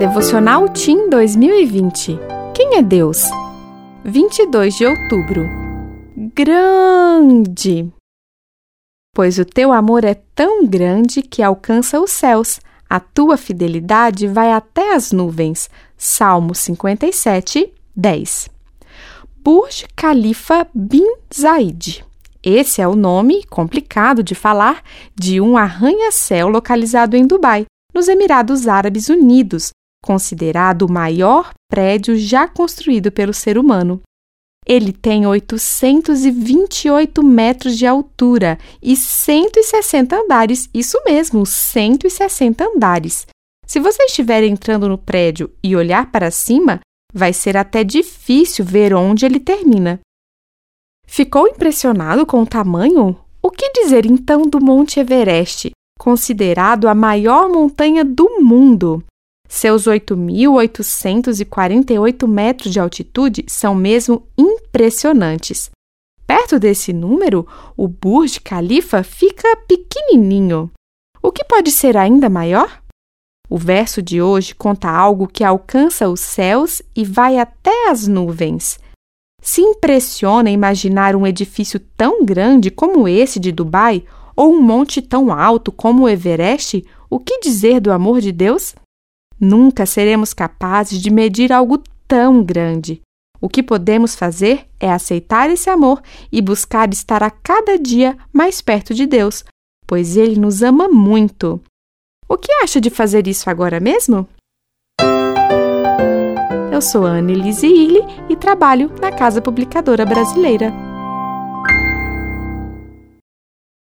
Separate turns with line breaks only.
Devocional Tim 2020. Quem é Deus? 22 de outubro. Grande! Pois o teu amor é tão grande que alcança os céus, a tua fidelidade vai até as nuvens. Salmo 57, 10. Burj Khalifa bin Zaid. Esse é o nome, complicado de falar, de um arranha-céu localizado em Dubai, nos Emirados Árabes Unidos, considerado o maior prédio já construído pelo ser humano. Ele tem 828 metros de altura e 160 andares, isso mesmo, 160 andares. Se você estiver entrando no prédio e olhar para cima, vai ser até difícil ver onde ele termina. Ficou impressionado com o tamanho? O que dizer então do Monte Everest, considerado a maior montanha do mundo? Seus 8.848 metros de altitude são mesmo impressionantes. Perto desse número, o Burj Khalifa fica pequenininho. O que pode ser ainda maior? O verso de hoje conta algo que alcança os céus e vai até as nuvens. Se impressiona imaginar um edifício tão grande como esse de Dubai ou um monte tão alto como o Everest? O que dizer do amor de Deus? Nunca seremos capazes de medir algo tão grande. O que podemos fazer é aceitar esse amor e buscar estar a cada dia mais perto de Deus, pois Ele nos ama muito. O que acha de fazer isso agora mesmo? Eu sou Anne Elise Illy e trabalho na Casa Publicadora Brasileira.